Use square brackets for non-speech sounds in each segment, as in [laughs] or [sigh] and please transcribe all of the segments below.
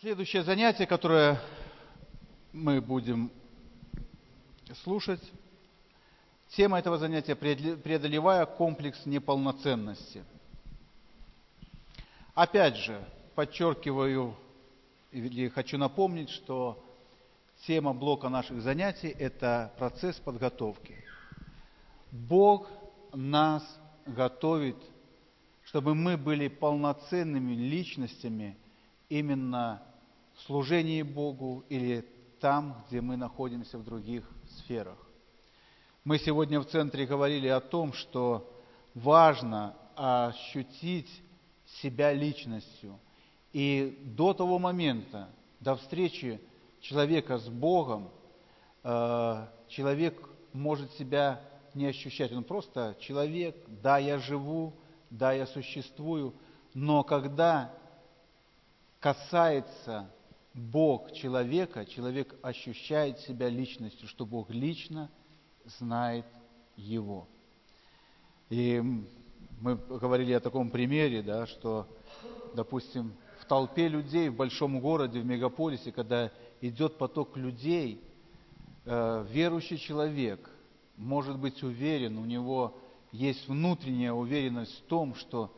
Следующее занятие, которое мы будем слушать, тема этого занятия «Преодолевая комплекс неполноценности». Опять же, подчеркиваю или хочу напомнить, что тема блока наших занятий – это процесс подготовки. Бог нас готовит, чтобы мы были полноценными личностями именно служении Богу или там, где мы находимся в других сферах. Мы сегодня в центре говорили о том, что важно ощутить себя личностью. И до того момента, до встречи человека с Богом, э, человек может себя не ощущать. Он просто человек, да, я живу, да, я существую, но когда касается Бог человека, человек ощущает себя личностью, что Бог лично знает его. И мы говорили о таком примере, да, что, допустим, в толпе людей в большом городе, в мегаполисе, когда идет поток людей, э, верующий человек может быть уверен, у него есть внутренняя уверенность в том, что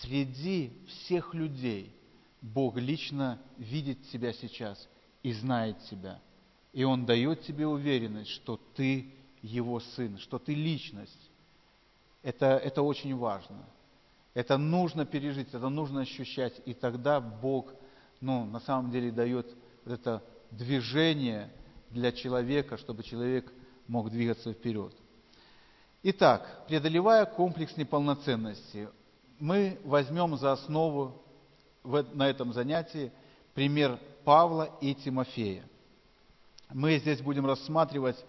среди всех людей Бог лично видит тебя сейчас и знает тебя. И Он дает тебе уверенность, что ты Его сын, что ты личность. Это, это очень важно. Это нужно пережить, это нужно ощущать. И тогда Бог, ну, на самом деле дает вот это движение для человека, чтобы человек мог двигаться вперед. Итак, преодолевая комплекс неполноценности, мы возьмем за основу на этом занятии пример Павла и Тимофея. Мы здесь будем рассматривать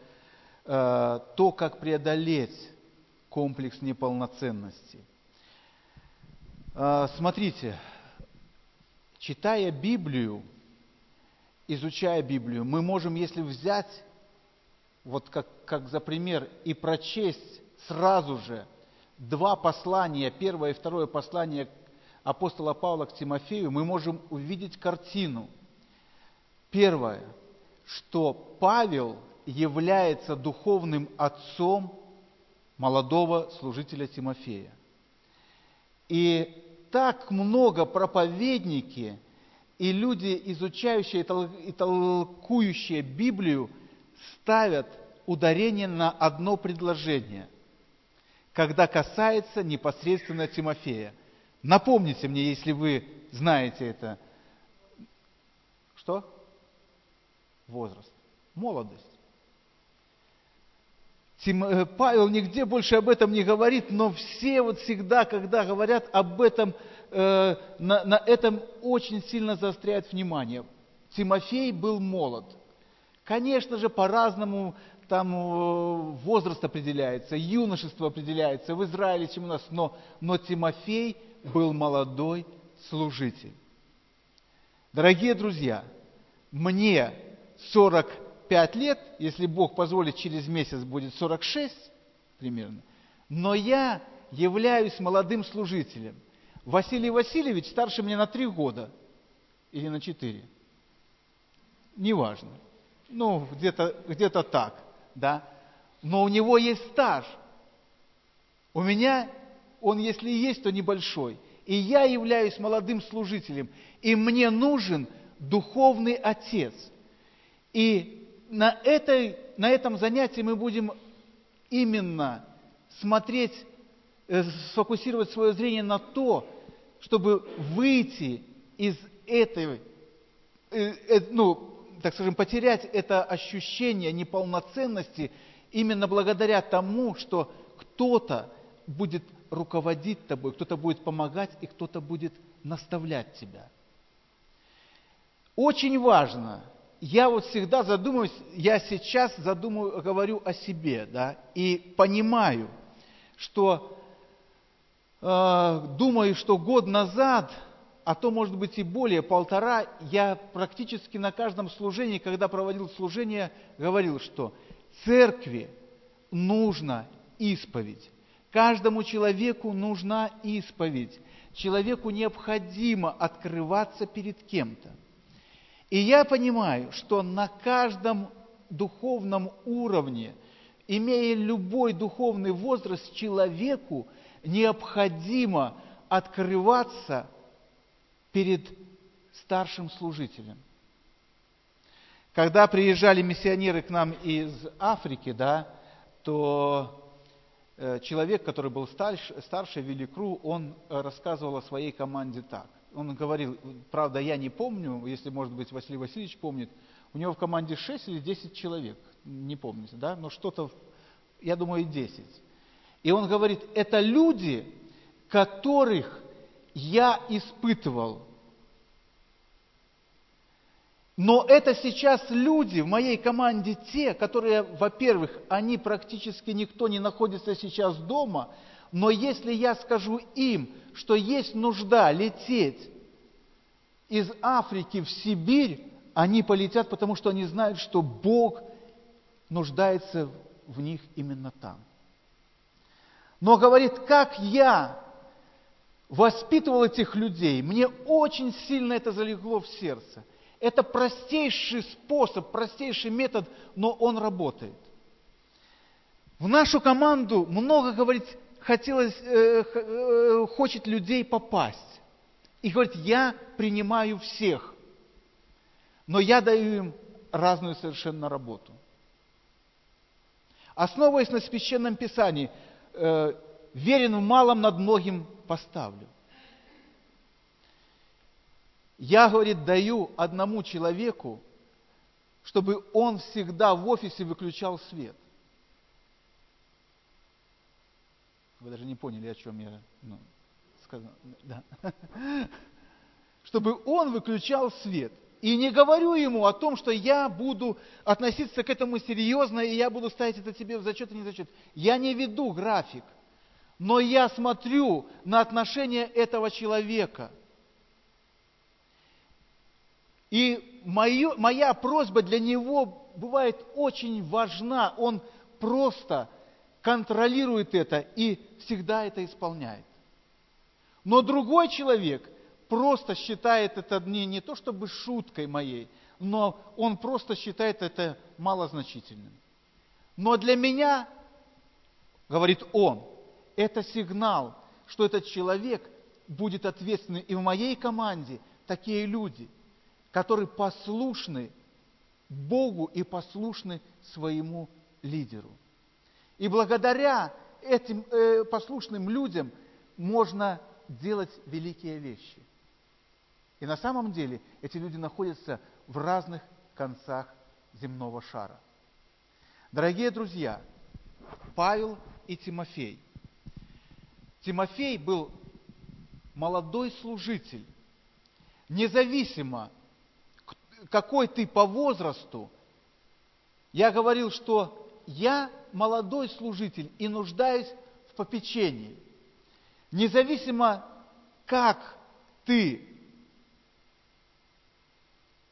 э, то, как преодолеть комплекс неполноценности. Э, смотрите, читая Библию, изучая Библию, мы можем, если взять, вот как, как за пример, и прочесть сразу же два послания, первое и второе послание апостола Павла к Тимофею, мы можем увидеть картину. Первое, что Павел является духовным отцом молодого служителя Тимофея. И так много проповедники и люди, изучающие и толкующие Библию, ставят ударение на одно предложение, когда касается непосредственно Тимофея. Напомните мне, если вы знаете это. Что? Возраст. Молодость. Э, Павел нигде больше об этом не говорит, но все вот всегда, когда говорят об этом, э, на, на этом очень сильно заостряют внимание. Тимофей был молод. Конечно же, по-разному там э, возраст определяется, юношество определяется в Израиле, чем у нас, но, но Тимофей был молодой служитель. Дорогие друзья, мне 45 лет, если Бог позволит, через месяц будет 46 примерно, но я являюсь молодым служителем. Василий Васильевич старше меня на 3 года или на 4. Неважно. Ну, где-то где так, да. Но у него есть стаж. У меня он, если и есть, то небольшой. И я являюсь молодым служителем, и мне нужен духовный отец. И на, этой, на этом занятии мы будем именно смотреть, э, сфокусировать свое зрение на то, чтобы выйти из этой, э, э, ну, так скажем, потерять это ощущение неполноценности именно благодаря тому, что кто-то будет руководить тобой, кто-то будет помогать и кто-то будет наставлять тебя. Очень важно, я вот всегда задумываюсь, я сейчас задумываю, говорю о себе, да, и понимаю, что э, думаю, что год назад, а то может быть и более, полтора, я практически на каждом служении, когда проводил служение, говорил, что церкви нужно исповедь. Каждому человеку нужна исповедь. Человеку необходимо открываться перед кем-то. И я понимаю, что на каждом духовном уровне, имея любой духовный возраст, человеку необходимо открываться перед старшим служителем. Когда приезжали миссионеры к нам из Африки, да, то э, человек, который был старше, старше Великру, он рассказывал о своей команде так. Он говорил, правда, я не помню, если, может быть, Василий Васильевич помнит, у него в команде 6 или 10 человек, не помните, да, но что-то, я думаю, 10. И он говорит, это люди, которых я испытывал. Но это сейчас люди в моей команде те, которые, во-первых, они практически никто не находится сейчас дома, но если я скажу им, что есть нужда лететь из Африки в Сибирь, они полетят, потому что они знают, что Бог нуждается в них именно там. Но говорит, как я воспитывал этих людей, мне очень сильно это залегло в сердце. Это простейший способ, простейший метод, но он работает. В нашу команду много, говорит, хотелось, э, э, хочет людей попасть. И говорит, я принимаю всех, но я даю им разную совершенно работу. Основываясь на священном писании, э, верен в малом над многим поставлю. Я, говорит, даю одному человеку, чтобы он всегда в офисе выключал свет. Вы даже не поняли, о чем я ну, сказал. Да. [laughs] Чтобы он выключал свет. И не говорю ему о том, что я буду относиться к этому серьезно, и я буду ставить это тебе в зачет и не зачет. Я не веду график, но я смотрю на отношение этого человека. И мою, моя просьба для него бывает очень важна. Он просто контролирует это и всегда это исполняет. Но другой человек просто считает это не, не то чтобы шуткой моей, но он просто считает это малозначительным. Но для меня, говорит он, это сигнал, что этот человек будет ответственный. И в моей команде такие люди, которые послушны Богу и послушны своему лидеру. И благодаря этим э, послушным людям можно делать великие вещи. И на самом деле эти люди находятся в разных концах земного шара. Дорогие друзья, Павел и Тимофей. Тимофей был молодой служитель. Независимо, какой ты по возрасту, я говорил, что я молодой служитель и нуждаюсь в попечении. Независимо, как ты,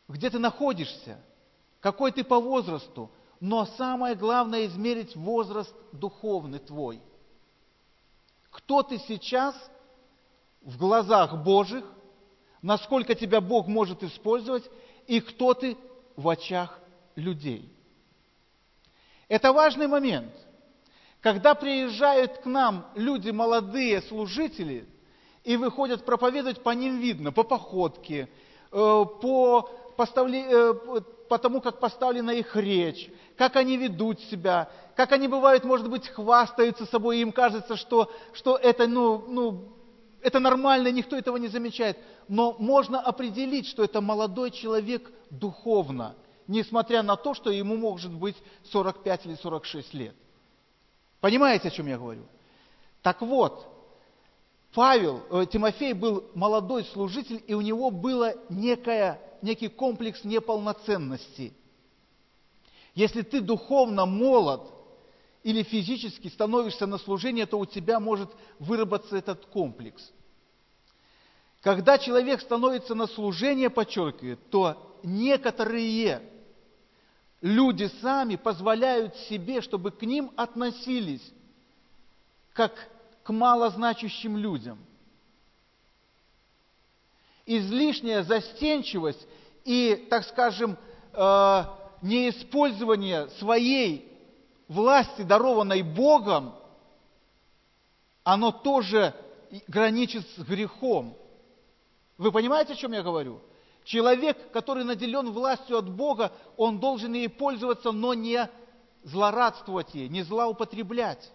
где ты находишься, какой ты по возрасту, но самое главное измерить возраст духовный твой. Кто ты сейчас в глазах Божьих, насколько тебя Бог может использовать, и кто ты в очах людей. Это важный момент. Когда приезжают к нам люди молодые, служители, и выходят проповедовать, по ним видно, по походке, э, по, поставле, э, по тому, как поставлена их речь, как они ведут себя, как они бывают, может быть, хвастаются собой, и им кажется, что, что это, ну, ну, это нормально, никто этого не замечает. Но можно определить, что это молодой человек духовно – несмотря на то, что ему может быть 45 или 46 лет. Понимаете, о чем я говорю? Так вот, Павел, э, Тимофей был молодой служитель, и у него было некая, некий комплекс неполноценности. Если ты духовно молод или физически становишься на служение, то у тебя может выработаться этот комплекс. Когда человек становится на служение, подчеркиваю, то некоторые люди сами позволяют себе, чтобы к ним относились как к малозначащим людям. Излишняя застенчивость и, так скажем, э, неиспользование своей власти, дарованной Богом, оно тоже граничит с грехом. Вы понимаете, о чем я говорю? Человек, который наделен властью от Бога, он должен ей пользоваться, но не злорадствовать ей, не злоупотреблять.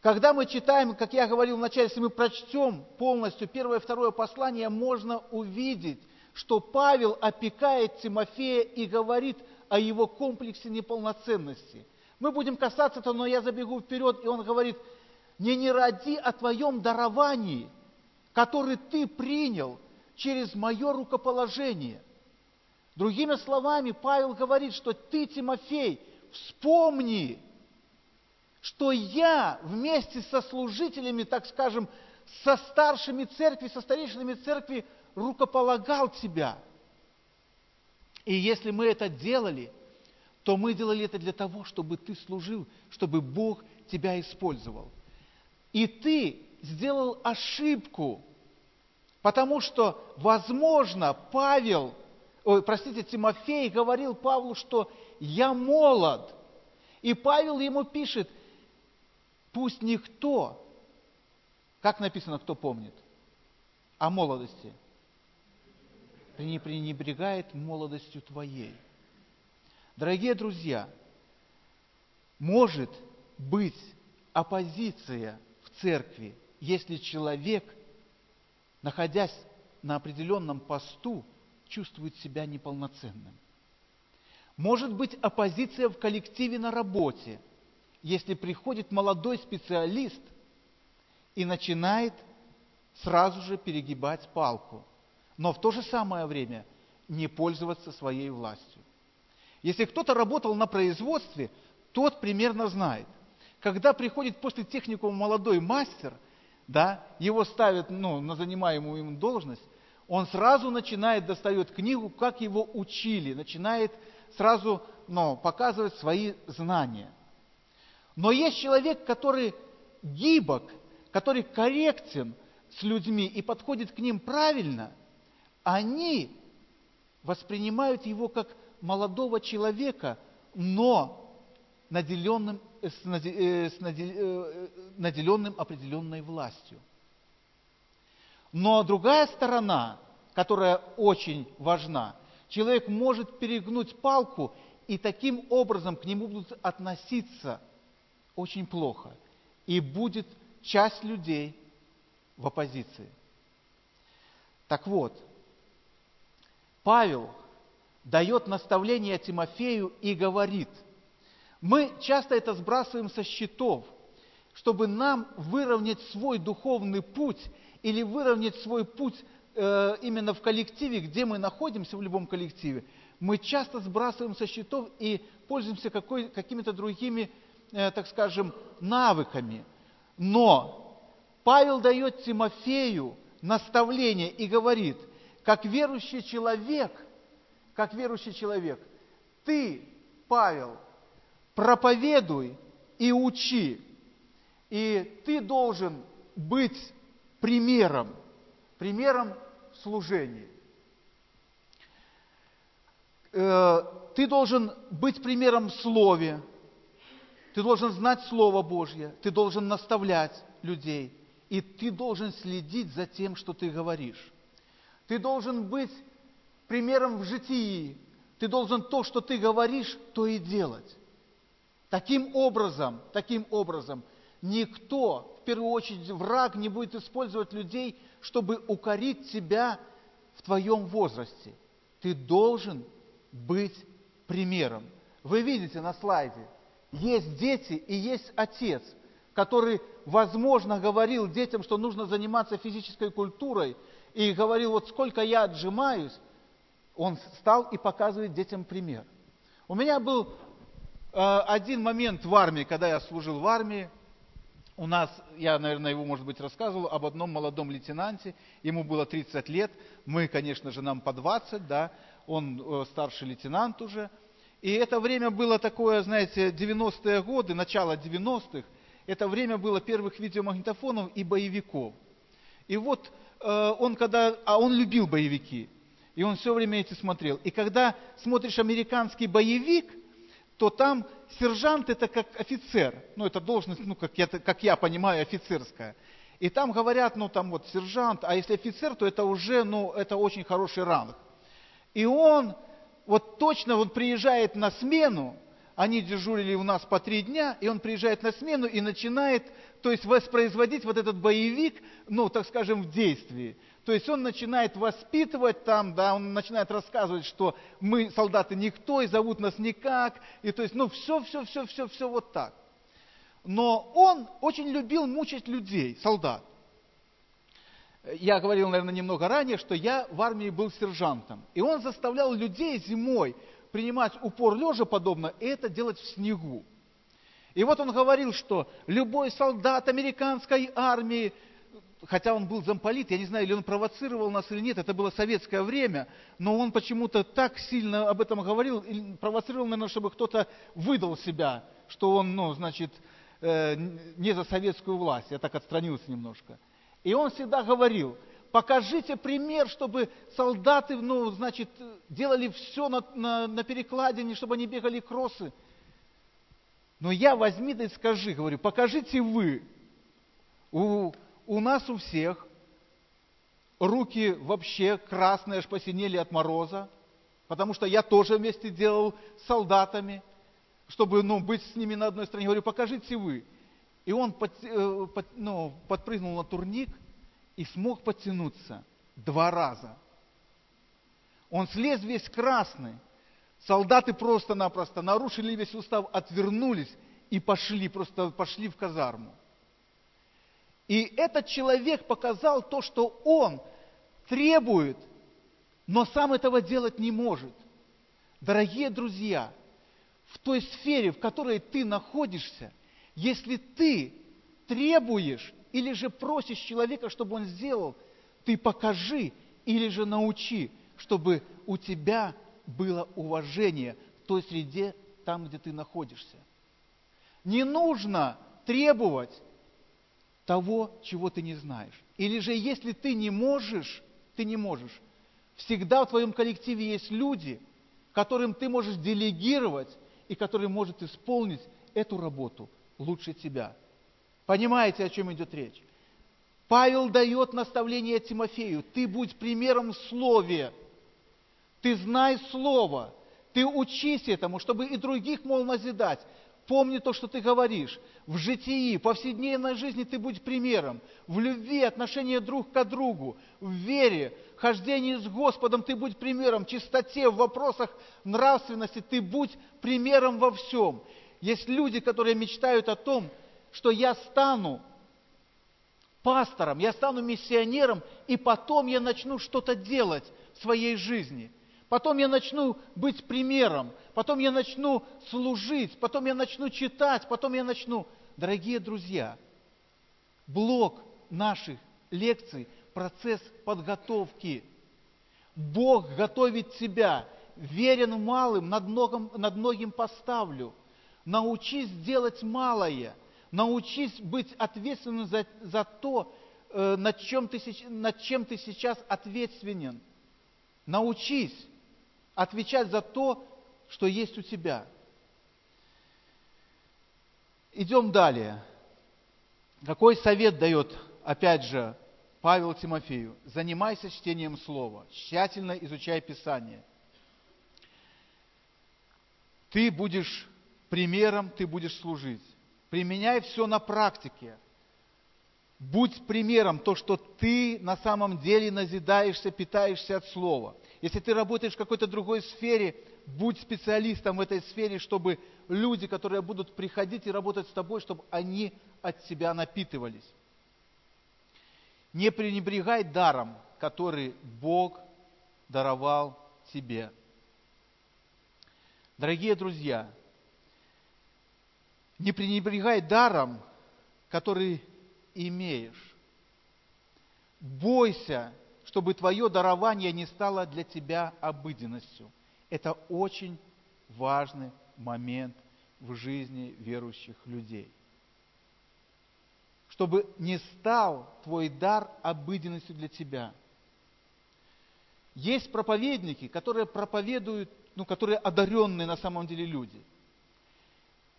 Когда мы читаем, как я говорил вначале, если мы прочтем полностью первое и второе послание, можно увидеть, что Павел опекает Тимофея и говорит о его комплексе неполноценности. Мы будем касаться этого, но я забегу вперед, и он говорит, не не ради о твоем даровании, который ты принял – через мое рукоположение. Другими словами, Павел говорит, что ты, Тимофей, вспомни, что я вместе со служителями, так скажем, со старшими церкви, со старейшинами церкви рукополагал тебя. И если мы это делали, то мы делали это для того, чтобы ты служил, чтобы Бог тебя использовал. И ты сделал ошибку, Потому что, возможно, Павел, ой, простите, Тимофей говорил Павлу, что я молод. И Павел ему пишет, пусть никто, как написано, кто помнит, о молодости, не пренебрегает молодостью твоей. Дорогие друзья, может быть оппозиция в церкви, если человек – находясь на определенном посту, чувствует себя неполноценным. Может быть оппозиция в коллективе на работе, если приходит молодой специалист и начинает сразу же перегибать палку, но в то же самое время не пользоваться своей властью. Если кто-то работал на производстве, тот примерно знает. Когда приходит после техникума молодой мастер – да, его ставят ну, на занимаемую ему должность, он сразу начинает, достает книгу, как его учили, начинает сразу ну, показывать свои знания. Но есть человек, который гибок, который корректен с людьми и подходит к ним правильно, они воспринимают его как молодого человека, но наделенным с э, э, наделенным определенной властью. Но другая сторона, которая очень важна, человек может перегнуть палку, и таким образом к нему будут относиться очень плохо. И будет часть людей в оппозиции. Так вот, Павел дает наставление Тимофею и говорит – мы часто это сбрасываем со счетов, чтобы нам выровнять свой духовный путь или выровнять свой путь э, именно в коллективе, где мы находимся, в любом коллективе. Мы часто сбрасываем со счетов и пользуемся какой, какими-то другими, так скажем, навыками. Но Павел дает Тимофею наставление и говорит, как верующий человек, как верующий человек, ты, Павел, проповедуй и учи. И ты должен быть примером, примером служения. Э, ты должен быть примером в Слове, ты должен знать Слово Божье, ты должен наставлять людей, и ты должен следить за тем, что ты говоришь. Ты должен быть примером в житии, ты должен то, что ты говоришь, то и делать. Таким образом, таким образом, никто, в первую очередь враг, не будет использовать людей, чтобы укорить тебя в твоем возрасте. Ты должен быть примером. Вы видите на слайде, есть дети и есть отец, который, возможно, говорил детям, что нужно заниматься физической культурой, и говорил, вот сколько я отжимаюсь, он стал и показывает детям пример. У меня был Э, один момент в армии, когда я служил в армии, у нас, я, наверное, его, может быть, рассказывал, об одном молодом лейтенанте, ему было 30 лет, мы, конечно же, нам по 20, да, он э, старший лейтенант уже. И это время было такое, знаете, 90-е годы, начало 90-х, это время было первых видеомагнитофонов и боевиков. И вот э, он когда, а он любил боевики, и он все время эти смотрел. И когда смотришь американский боевик, то там сержант это как офицер. Ну, это должность, ну, как я, как я понимаю, офицерская. И там говорят, ну, там вот сержант, а если офицер, то это уже, ну, это очень хороший ранг. И он вот точно вот приезжает на смену, они дежурили у нас по три дня, и он приезжает на смену и начинает, то есть воспроизводить вот этот боевик, ну, так скажем, в действии. То есть он начинает воспитывать там, да, он начинает рассказывать, что мы, солдаты, никто, и зовут нас никак, и то есть, ну, все, все, все, все, все вот так. Но он очень любил мучить людей, солдат. Я говорил, наверное, немного ранее, что я в армии был сержантом. И он заставлял людей зимой принимать упор лежа подобно, и это делать в снегу. И вот он говорил, что любой солдат американской армии, хотя он был замполит, я не знаю, или он провоцировал нас или нет, это было советское время, но он почему-то так сильно об этом говорил, провоцировал, наверное, чтобы кто-то выдал себя, что он, ну, значит, э, не за советскую власть. Я так отстранился немножко. И он всегда говорил, покажите пример, чтобы солдаты, ну, значит, делали все на, на, на перекладине, чтобы они бегали кроссы. Но я возьми да и скажи, говорю, покажите вы. У, у нас у всех руки вообще красные, аж посинели от мороза, потому что я тоже вместе делал с солдатами, чтобы ну, быть с ними на одной стороне. Говорю, покажите вы. И он под, э, под, ну, подпрыгнул на турник и смог подтянуться два раза. Он слез весь красный. Солдаты просто-напросто нарушили весь устав, отвернулись и пошли, просто пошли в казарму. И этот человек показал то, что он требует, но сам этого делать не может. Дорогие друзья, в той сфере, в которой ты находишься, если ты требуешь или же просишь человека, чтобы он сделал, ты покажи или же научи, чтобы у тебя было уважение в той среде, там, где ты находишься. Не нужно требовать того, чего ты не знаешь. Или же, если ты не можешь, ты не можешь, всегда в твоем коллективе есть люди, которым ты можешь делегировать и которые могут исполнить эту работу лучше тебя. Понимаете, о чем идет речь? Павел дает наставление Тимофею. Ты будь примером в слове. Ты знай слово. Ты учись этому, чтобы и других мол назидать. Помни то, что ты говоришь. В житии, повседневной жизни ты будь примером. В любви, отношении друг к другу. В вере, хождении с Господом ты будь примером. В чистоте, в вопросах нравственности ты будь примером во всем. Есть люди, которые мечтают о том, что я стану пастором, я стану миссионером, и потом я начну что-то делать в своей жизни. Потом я начну быть примером, потом я начну служить, потом я начну читать, потом я начну... Дорогие друзья, блок наших лекций – процесс подготовки. Бог готовит тебя. Верен малым, над многим, над многим поставлю. Научись делать малое – Научись быть ответственным за, за то, э, над, чем ты, над чем ты сейчас ответственен. Научись отвечать за то, что есть у тебя. Идем далее. Какой совет дает, опять же, Павел Тимофею? Занимайся чтением Слова, тщательно изучай Писание. Ты будешь примером, ты будешь служить. Применяй все на практике. Будь примером то, что ты на самом деле назидаешься, питаешься от слова. Если ты работаешь в какой-то другой сфере, будь специалистом в этой сфере, чтобы люди, которые будут приходить и работать с тобой, чтобы они от тебя напитывались. Не пренебрегай даром, который Бог даровал тебе. Дорогие друзья, не пренебрегай даром, который имеешь. Бойся, чтобы твое дарование не стало для тебя обыденностью. Это очень важный момент в жизни верующих людей. Чтобы не стал твой дар обыденностью для тебя. Есть проповедники, которые проповедуют, ну, которые одаренные на самом деле люди.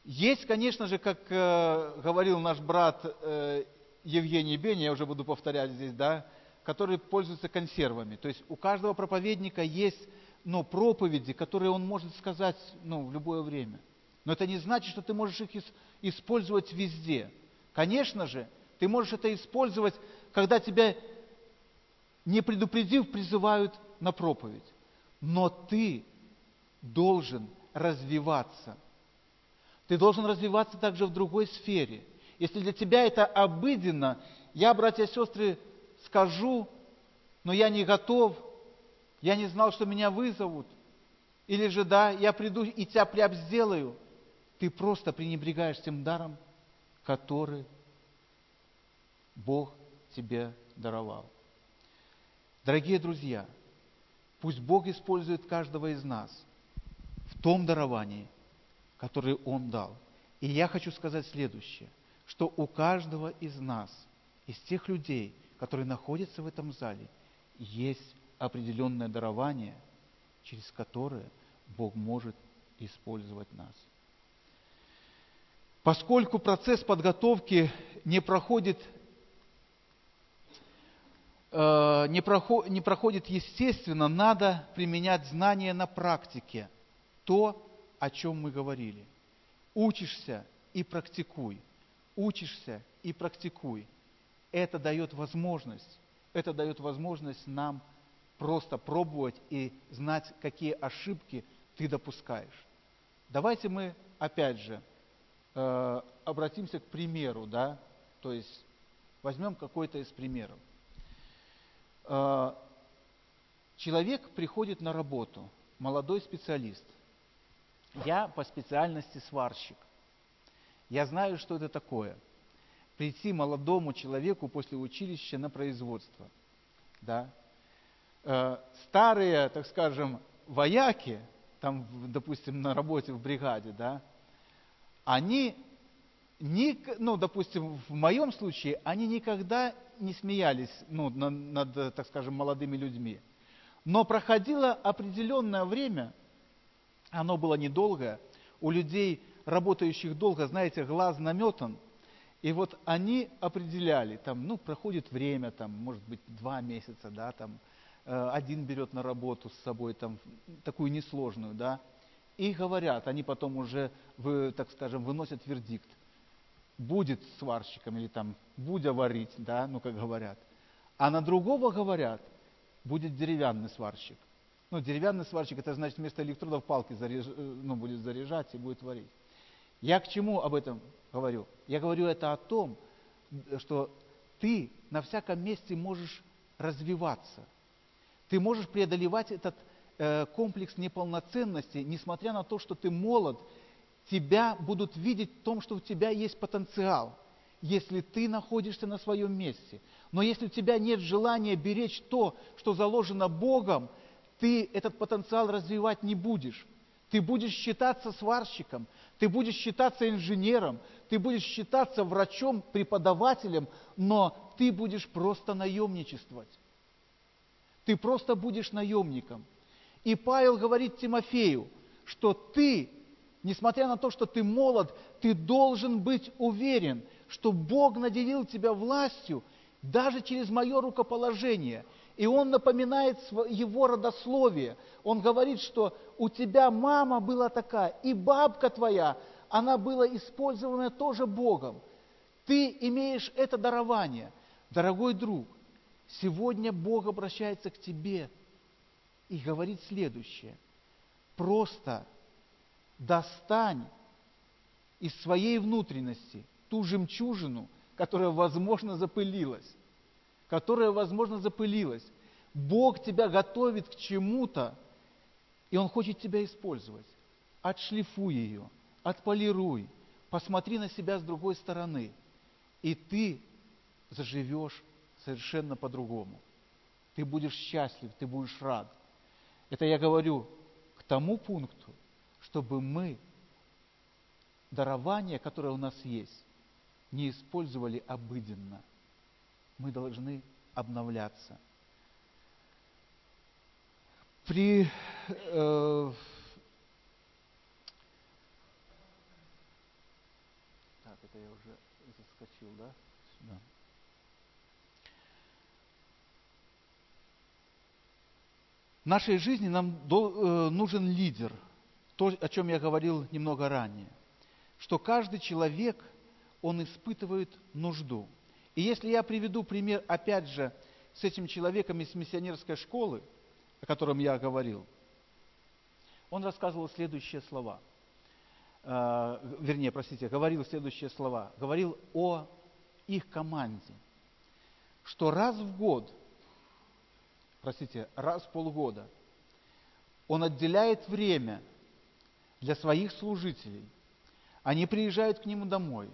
Есть, конечно же, как э, говорил наш брат э, Евгений Беня, я уже буду повторять здесь, да, который пользуется консервами. То есть у каждого проповедника есть ну, проповеди, которые он может сказать ну, в любое время. Но это не значит, что ты можешь их использовать везде. Конечно же, ты можешь это использовать, когда тебя, не предупредив, призывают на проповедь. Но ты должен развиваться. Ты должен развиваться также в другой сфере. Если для тебя это обыденно, я, братья и сестры, скажу, но я не готов, я не знал, что меня вызовут, или же да, я приду и тебя прям сделаю, ты просто пренебрегаешь тем даром, который Бог тебе даровал. Дорогие друзья, пусть Бог использует каждого из нас в том даровании, которое Он дал. И я хочу сказать следующее, что у каждого из нас, из тех людей, которые находятся в этом зале, есть определенное дарование, через которое Бог может использовать нас. Поскольку процесс подготовки не проходит Э, не проходит естественно, надо применять знания на практике. То, о чем мы говорили. Учишься и практикуй. Учишься и практикуй. Это дает возможность, это дает возможность нам просто пробовать и знать, какие ошибки ты допускаешь. Давайте мы, опять же, э, обратимся к примеру, да, то есть возьмем какой-то из примеров. А, человек приходит на работу, молодой специалист. Я по специальности сварщик. Я знаю, что это такое. Прийти молодому человеку после училища на производство. Да? А, старые, так скажем, вояки, там, допустим, на работе в бригаде, да, они, ну, допустим, в моем случае, они никогда не смеялись ну, над, над, так скажем, молодыми людьми. Но проходило определенное время, оно было недолгое, у людей, работающих долго, знаете, глаз наметан, и вот они определяли, там, ну, проходит время, там, может быть, два месяца, да, там, э, один берет на работу с собой, там, такую несложную, да, и говорят, они потом уже, вы, так скажем, выносят вердикт будет сварщиком или там будя варить, да, ну как говорят. А на другого говорят, будет деревянный сварщик. Ну, деревянный сварщик, это значит вместо электродов палки заряж, э, ну, будет заряжать и будет варить. Я к чему об этом говорю? Я говорю это о том, что ты на всяком месте можешь развиваться. Ты можешь преодолевать этот э, комплекс неполноценности, несмотря на то, что ты молод тебя будут видеть в том, что у тебя есть потенциал, если ты находишься на своем месте. Но если у тебя нет желания беречь то, что заложено Богом, ты этот потенциал развивать не будешь. Ты будешь считаться сварщиком, ты будешь считаться инженером, ты будешь считаться врачом, преподавателем, но ты будешь просто наемничествовать. Ты просто будешь наемником. И Павел говорит Тимофею, что ты Несмотря на то, что ты молод, ты должен быть уверен, что Бог наделил тебя властью даже через мое рукоположение. И он напоминает его родословие. Он говорит, что у тебя мама была такая, и бабка твоя, она была использована тоже Богом. Ты имеешь это дарование. Дорогой друг, сегодня Бог обращается к тебе и говорит следующее. Просто достань из своей внутренности ту жемчужину, которая, возможно, запылилась. Которая, возможно, запылилась. Бог тебя готовит к чему-то, и Он хочет тебя использовать. Отшлифуй ее, отполируй, посмотри на себя с другой стороны, и ты заживешь совершенно по-другому. Ты будешь счастлив, ты будешь рад. Это я говорю к тому пункту, чтобы мы дарование, которое у нас есть, не использовали обыденно. Мы должны обновляться. при э, так это я уже заскочил, да? Сюда. В нашей жизни нам э, нужен лидер, то, о чем я говорил немного ранее, что каждый человек, он испытывает нужду. И если я приведу пример, опять же, с этим человеком из миссионерской школы, о котором я говорил, он рассказывал следующие слова. Э, вернее, простите, говорил следующие слова. Говорил о их команде, что раз в год, простите, раз в полгода он отделяет время для своих служителей. Они приезжают к нему домой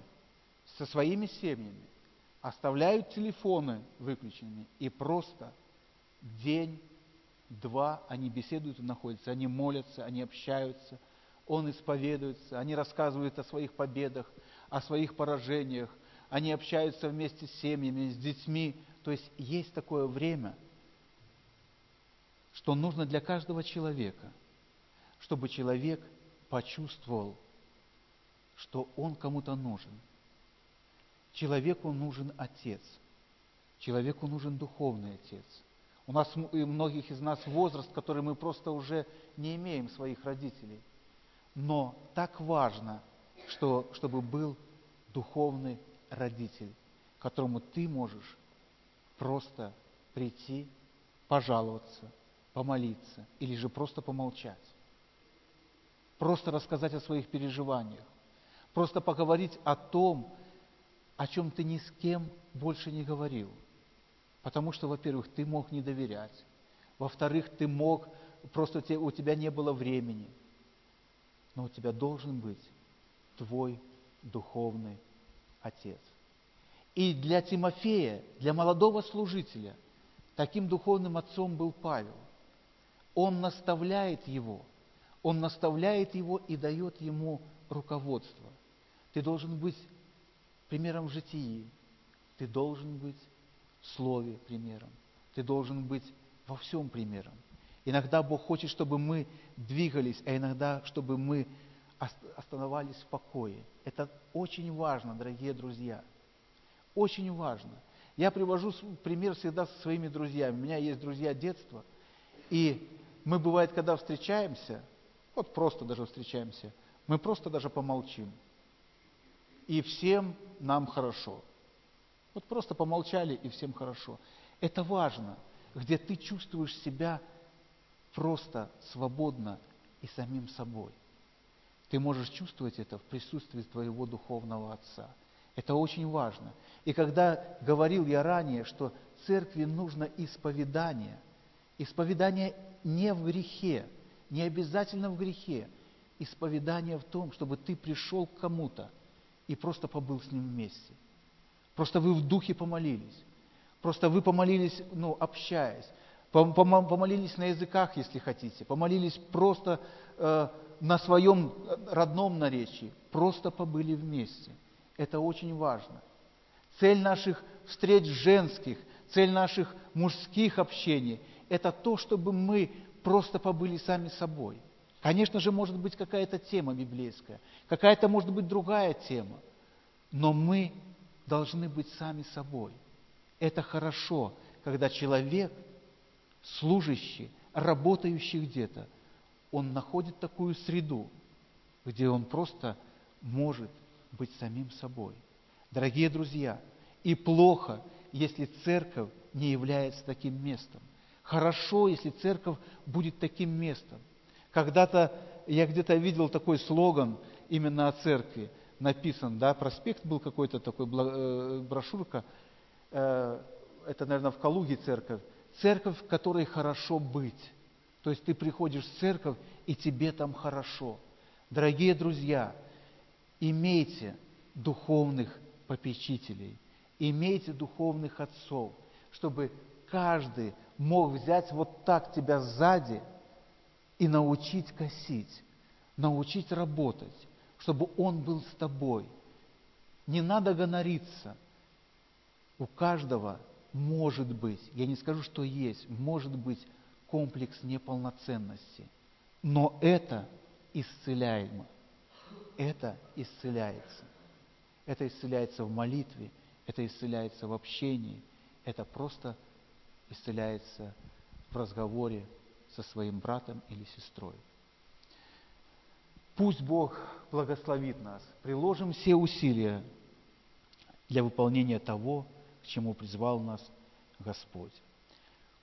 со своими семьями, оставляют телефоны выключенными и просто день, два они беседуют и находятся, они молятся, они общаются, он исповедуется, они рассказывают о своих победах, о своих поражениях, они общаются вместе с семьями, с детьми. То есть есть такое время, что нужно для каждого человека, чтобы человек почувствовал, что он кому-то нужен. Человеку нужен отец, человеку нужен духовный отец. У нас и многих из нас возраст, который мы просто уже не имеем своих родителей. Но так важно, что, чтобы был духовный родитель, которому ты можешь просто прийти, пожаловаться, помолиться или же просто помолчать. Просто рассказать о своих переживаниях. Просто поговорить о том, о чем ты ни с кем больше не говорил. Потому что, во-первых, ты мог не доверять. Во-вторых, ты мог, просто у тебя не было времени. Но у тебя должен быть твой духовный отец. И для Тимофея, для молодого служителя, таким духовным отцом был Павел. Он наставляет его, он наставляет его и дает ему руководство. Ты должен быть примером в житии, ты должен быть в слове примером, ты должен быть во всем примером. Иногда Бог хочет, чтобы мы двигались, а иногда, чтобы мы оставались в покое. Это очень важно, дорогие друзья. Очень важно. Я привожу пример всегда со своими друзьями. У меня есть друзья детства. И мы, бывает, когда встречаемся, вот просто даже встречаемся, мы просто даже помолчим. И всем нам хорошо. Вот просто помолчали, и всем хорошо. Это важно, где ты чувствуешь себя просто свободно и самим собой. Ты можешь чувствовать это в присутствии твоего духовного отца. Это очень важно. И когда говорил я ранее, что церкви нужно исповедание, исповедание не в грехе, не обязательно в грехе, исповедание в том, чтобы ты пришел к кому-то и просто побыл с ним вместе. Просто вы в духе помолились. Просто вы помолились, ну, общаясь. Помолились на языках, если хотите. Помолились просто э, на своем родном наречии, просто побыли вместе. Это очень важно. Цель наших встреч женских, цель наших мужских общений – это то, чтобы мы просто побыли сами собой. Конечно же, может быть какая-то тема библейская, какая-то может быть другая тема, но мы должны быть сами собой. Это хорошо, когда человек, служащий, работающий где-то, он находит такую среду, где он просто может быть самим собой. Дорогие друзья, и плохо, если церковь не является таким местом. Хорошо, если церковь будет таким местом. Когда-то я где-то видел такой слоган именно о церкви, написан, да, проспект был какой-то такой, э, брошюрка, э, это, наверное, в Калуге церковь, церковь, в которой хорошо быть. То есть ты приходишь в церковь, и тебе там хорошо. Дорогие друзья, имейте духовных попечителей, имейте духовных отцов, чтобы каждый мог взять вот так тебя сзади и научить косить, научить работать, чтобы он был с тобой. Не надо гонориться. У каждого может быть, я не скажу, что есть, может быть комплекс неполноценности. Но это исцеляемо. Это исцеляется. Это исцеляется в молитве, это исцеляется в общении, это просто исцеляется в разговоре со своим братом или сестрой. Пусть Бог благословит нас. Приложим все усилия для выполнения того, к чему призвал нас Господь.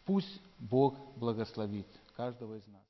Пусть Бог благословит каждого из нас.